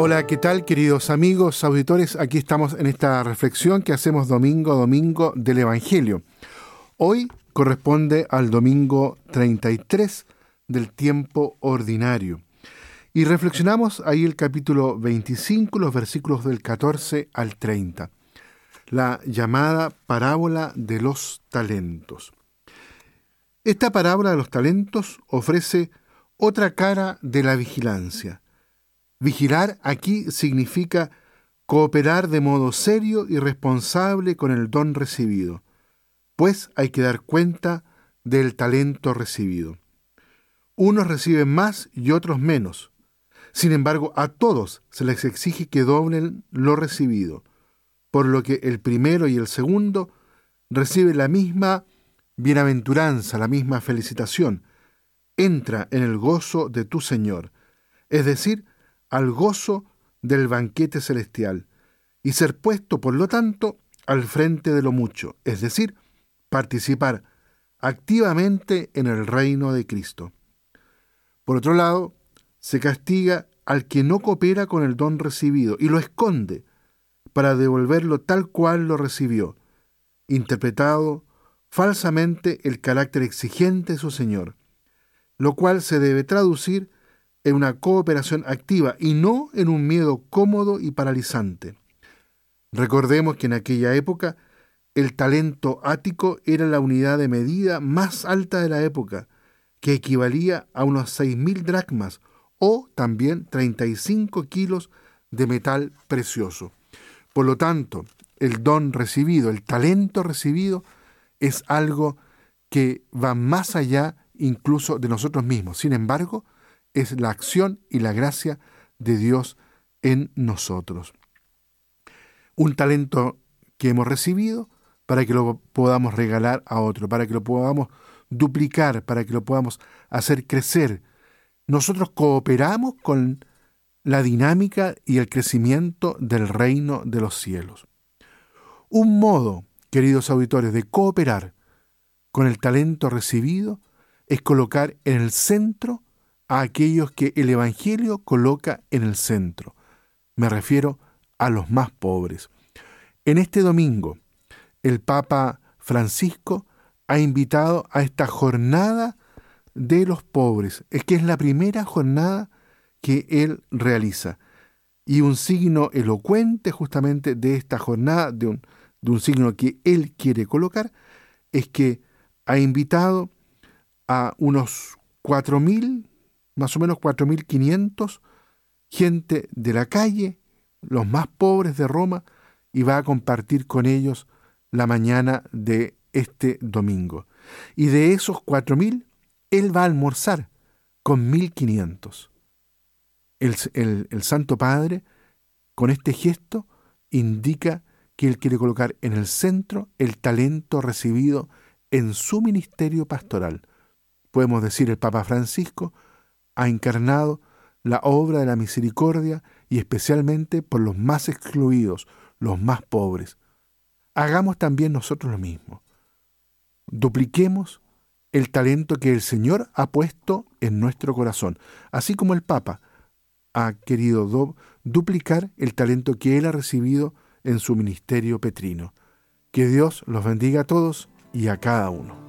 Hola, ¿qué tal queridos amigos, auditores? Aquí estamos en esta reflexión que hacemos domingo domingo del Evangelio. Hoy corresponde al domingo 33 del tiempo ordinario. Y reflexionamos ahí el capítulo 25, los versículos del 14 al 30, la llamada parábola de los talentos. Esta parábola de los talentos ofrece otra cara de la vigilancia. Vigilar aquí significa cooperar de modo serio y responsable con el don recibido, pues hay que dar cuenta del talento recibido. Unos reciben más y otros menos. Sin embargo, a todos se les exige que doblen lo recibido, por lo que el primero y el segundo reciben la misma bienaventuranza, la misma felicitación. Entra en el gozo de tu Señor, es decir, al gozo del banquete celestial, y ser puesto, por lo tanto, al frente de lo mucho, es decir, participar activamente en el reino de Cristo. Por otro lado, se castiga al que no coopera con el don recibido y lo esconde para devolverlo tal cual lo recibió, interpretado falsamente el carácter exigente de su Señor, lo cual se debe traducir en una cooperación activa y no en un miedo cómodo y paralizante. Recordemos que en aquella época el talento ático era la unidad de medida más alta de la época, que equivalía a unos 6.000 dracmas o también 35 kilos de metal precioso. Por lo tanto, el don recibido, el talento recibido, es algo que va más allá incluso de nosotros mismos. Sin embargo, es la acción y la gracia de Dios en nosotros. Un talento que hemos recibido para que lo podamos regalar a otro, para que lo podamos duplicar, para que lo podamos hacer crecer. Nosotros cooperamos con la dinámica y el crecimiento del reino de los cielos. Un modo, queridos auditores, de cooperar con el talento recibido es colocar en el centro a aquellos que el Evangelio coloca en el centro. Me refiero a los más pobres. En este domingo, el Papa Francisco ha invitado a esta jornada de los pobres. Es que es la primera jornada que él realiza. Y un signo elocuente justamente de esta jornada, de un, de un signo que él quiere colocar, es que ha invitado a unos 4.000, más o menos 4.500 gente de la calle, los más pobres de Roma, y va a compartir con ellos la mañana de este domingo. Y de esos cuatro mil, él va a almorzar con mil quinientos. El, el Santo Padre, con este gesto, indica que él quiere colocar en el centro el talento recibido en su ministerio pastoral. Podemos decir, el Papa Francisco ha encarnado la obra de la misericordia y especialmente por los más excluidos, los más pobres. Hagamos también nosotros lo mismo dupliquemos el talento que el Señor ha puesto en nuestro corazón, así como el Papa ha querido duplicar el talento que él ha recibido en su ministerio petrino. Que Dios los bendiga a todos y a cada uno.